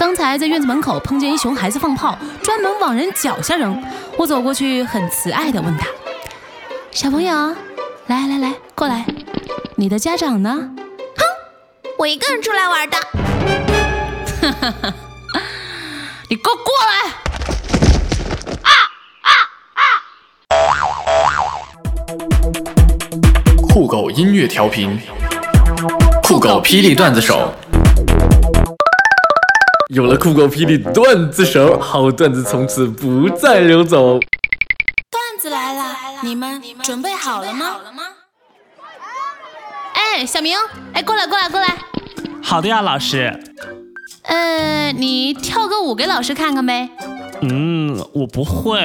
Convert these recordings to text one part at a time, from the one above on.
刚才在院子门口碰见一熊孩子放炮，专门往人脚下扔。我走过去，很慈爱地问他：“小朋友，来来来，过来，你的家长呢？”“哼，我一个人出来玩的。”“哈哈哈，你给我过来！”啊啊啊！酷狗音乐调频，酷狗霹雳段子手。有了酷狗霹雳段子手，好段子从此不再流走。段子来了，你们准备好了吗？哎，小明，哎，过来，过来，过来。好的呀，老师。呃，你跳个舞给老师看看呗。嗯，我不会。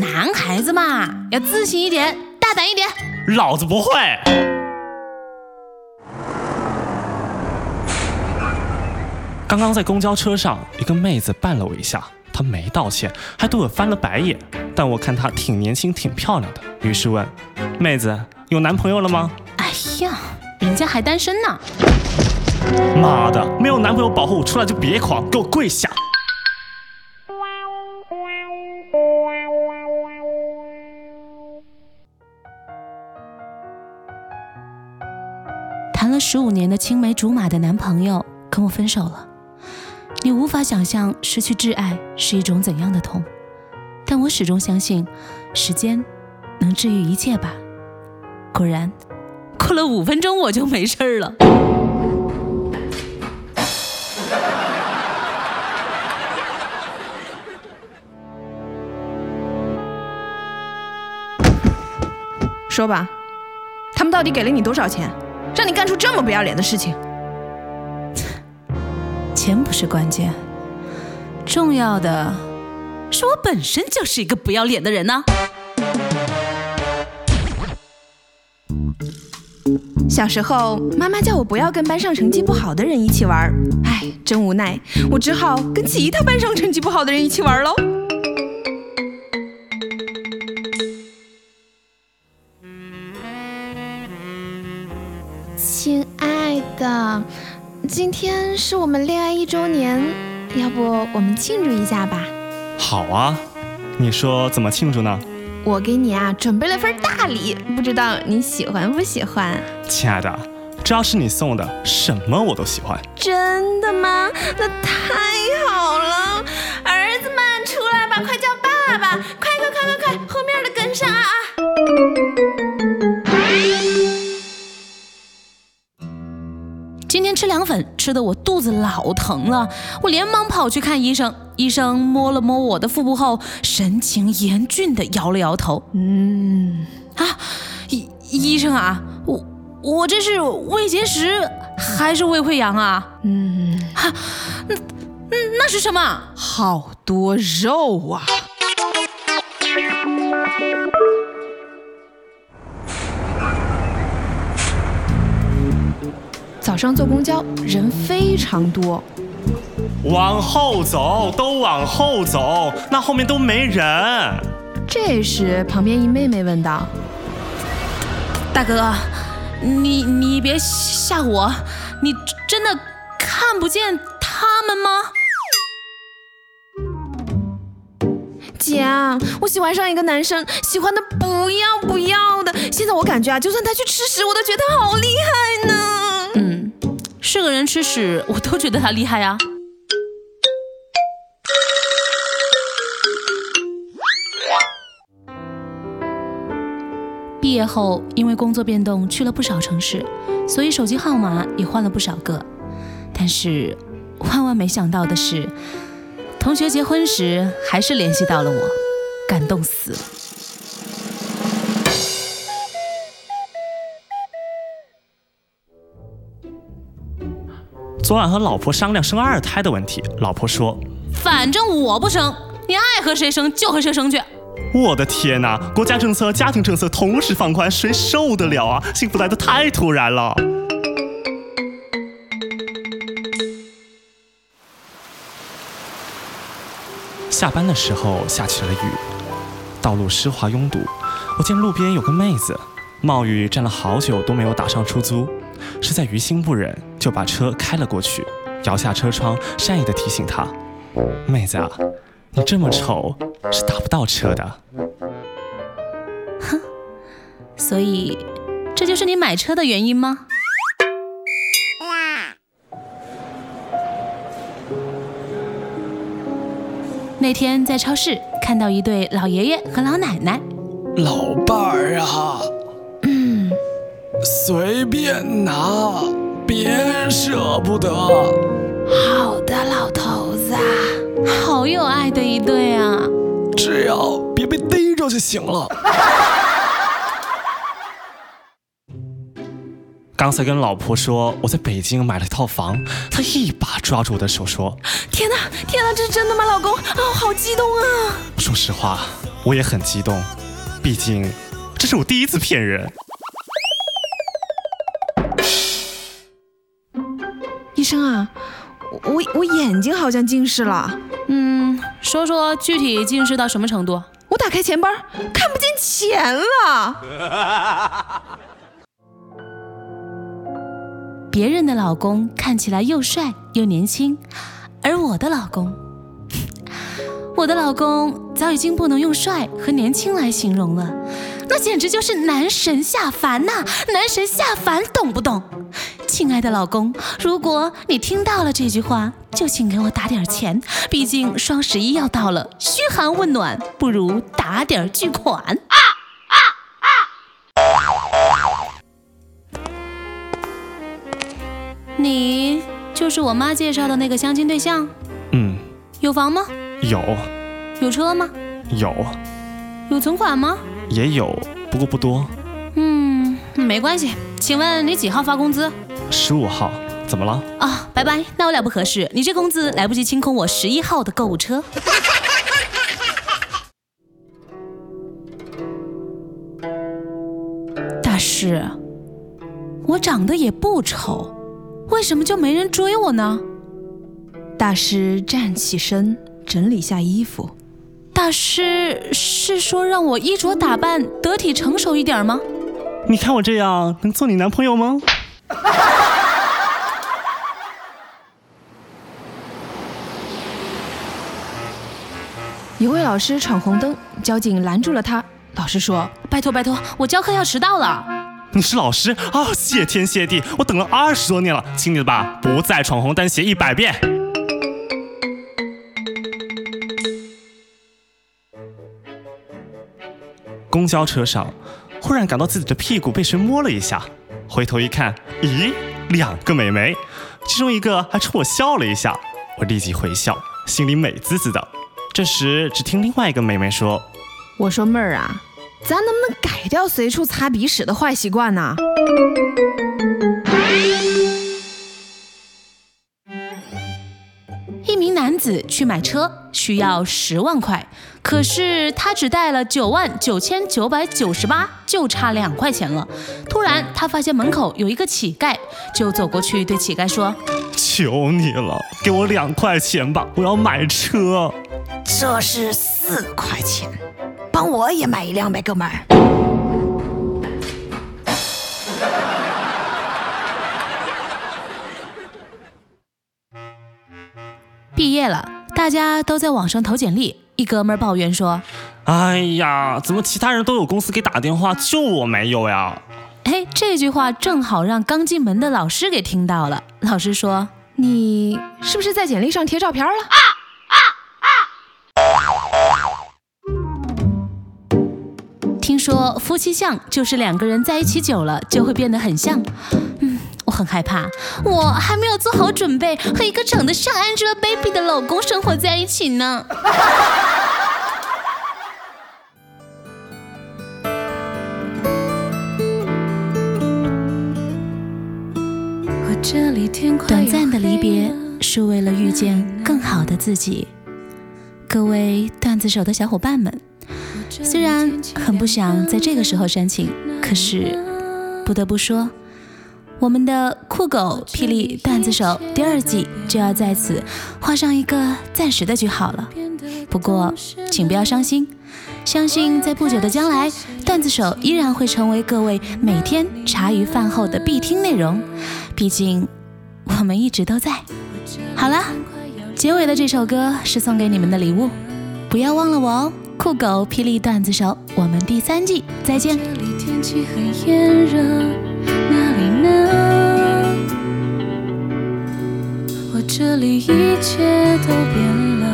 男孩子嘛，要自信一点，大胆一点。老子不会。刚刚在公交车上，一个妹子绊了我一下，她没道歉，还对我翻了白眼。但我看她挺年轻、挺漂亮的，于是问：“妹子，有男朋友了吗？”哎呀，人家还单身呢。妈的，没有男朋友保护我，出来就别狂，给我跪下！谈了十五年的青梅竹马的男朋友跟我分手了。你无法想象失去挚爱是一种怎样的痛，但我始终相信，时间能治愈一切吧。果然，过了五分钟我就没事了。说吧，他们到底给了你多少钱，让你干出这么不要脸的事情？钱不是关键，重要的是我本身就是一个不要脸的人呢。小时候，妈妈叫我不要跟班上成绩不好的人一起玩，唉，真无奈，我只好跟其他班上成绩不好的人一起玩喽。天是我们恋爱一周年，要不我们庆祝一下吧？好啊，你说怎么庆祝呢？我给你啊准备了份大礼，不知道你喜欢不喜欢？亲爱的，只要是你送的，什么我都喜欢。真的吗？那太好了！儿子们出来吧，快叫爸爸！快快快快快，后面的跟上啊！今天吃凉粉吃的我肚子老疼了，我连忙跑去看医生。医生摸了摸我的腹部后，神情严峻的摇了摇头。嗯啊，医医生啊，我我这是胃结石还是胃溃疡啊？嗯，哈，那那是什么？好多肉啊！早上坐公交人非常多，往后走，都往后走，那后面都没人。这时，旁边一妹妹问道：“大哥，你你别吓我，你真的看不见他们吗？”姐，我喜欢上一个男生，喜欢的不要不要的。现在我感觉啊，就算他去吃屎，我都觉得他好厉害呢。是个人吃屎，我都觉得他厉害呀。毕业后，因为工作变动去了不少城市，所以手机号码也换了不少个。但是，万万没想到的是，同学结婚时还是联系到了我，感动死了。昨晚和老婆商量生二胎的问题，老婆说：“反正我不生，你爱和谁生就和谁生去。”我的天哪！国家政策、家庭政策同时放宽，谁受得了啊？幸福来的太突然了。下班的时候下起了雨，道路湿滑拥堵。我见路边有个妹子，冒雨站了好久都没有打上出租。实在于心不忍，就把车开了过去。摇下车窗，善意的提醒他：“妹子啊，你这么丑是打不到车的。”哼，所以这就是你买车的原因吗？那天在超市看到一对老爷爷和老奶奶，老伴儿啊，嗯，随便拿，别舍不得。好的，老头子，好有爱的一对啊！只要别被逮着就行了。刚才跟老婆说我在北京买了一套房，她一把抓住我的手说：“天哪，天哪，这是真的吗，老公？啊，好激动啊！”说实话，我也很激动，毕竟这是我第一次骗人。生啊，我我眼睛好像近视了。嗯，说说具体近视到什么程度？我打开钱包，看不见钱了。别人的老公看起来又帅又年轻，而我的老公，我的老公早已经不能用帅和年轻来形容了，那简直就是男神下凡呐！男神下凡，懂不懂？亲爱的老公，如果你听到了这句话，就请给我打点钱，毕竟双十一要到了，嘘寒问暖不如打点巨款。啊你就是我妈介绍的那个相亲对象？嗯。有房吗？有。有车吗？有。有存款吗？也有，不过不多。嗯，没关系。请问你几号发工资？十五号。怎么了？啊，拜拜。那我俩不合适。你这工资来不及清空我十一号的购物车。大师，我长得也不丑。为什么就没人追我呢？大师站起身，整理下衣服。大师是说让我衣着打扮得体成熟一点吗？你看我这样能做你男朋友吗？一位老师闯红灯，交警拦住了他。老师说：“拜托拜托，我教课要迟到了。”你是老师啊？谢天谢地，我等了二十多年了，亲你的吧，不再闯红灯，写一百遍。公交车上，忽然感到自己的屁股被谁摸了一下，回头一看，咦，两个美眉，其中一个还冲我笑了一下，我立即回笑，心里美滋滋的。这时，只听另外一个妹妹说：“我说妹儿啊。”咱能不能改掉随处擦鼻屎的坏习惯呢？一名男子去买车，需要十万块，可是他只带了九万九千九百九十八，就差两块钱了。突然，他发现门口有一个乞丐，就走过去对乞丐说：“求你了，给我两块钱吧，我要买车。”这是四块钱。帮我也买一辆呗，哥们儿。毕业了，大家都在网上投简历。一哥们儿抱怨说：“哎呀，怎么其他人都有公司给打电话，就我没有呀？”哎，这句话正好让刚进门的老师给听到了。老师说：“你是不是在简历上贴照片了？”听说夫妻相就是两个人在一起久了就会变得很像，嗯，我很害怕，我还没有做好准备和一个长得像 Angelababy 的老公生活在一起呢。短暂的离别是为了遇见更好的自己，各位段子手的小伙伴们。虽然很不想在这个时候煽情，可是不得不说，我们的酷狗霹雳段子手第二季就要在此画上一个暂时的句号了。不过，请不要伤心，相信在不久的将来，段子手依然会成为各位每天茶余饭后的必听内容。毕竟，我们一直都在。好了，结尾的这首歌是送给你们的礼物，不要忘了我哦！酷狗霹雳段子手，我们第三季再见。这里天气很炎热，哪里呢？我这里一切都变了，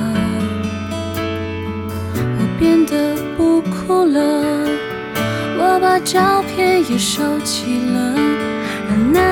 我变得不哭了，我把照片也收起了，那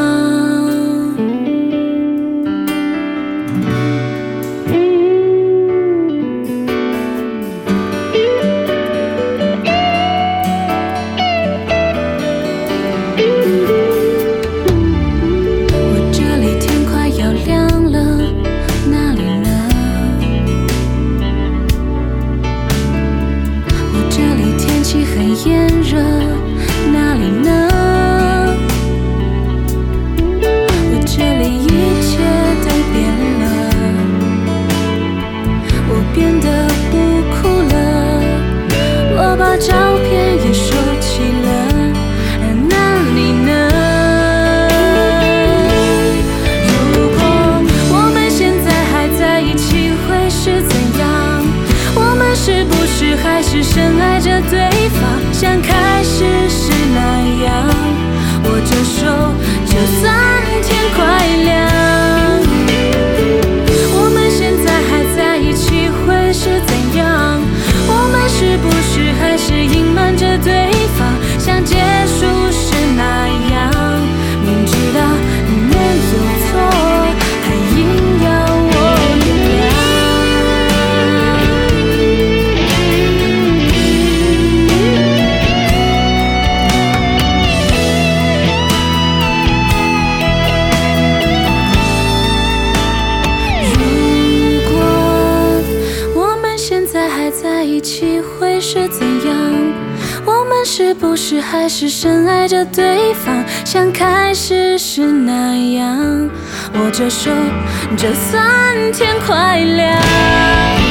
了，机，会是怎样？我们是不是还是深爱着对方，像开始时那样？握着手，就算天快亮。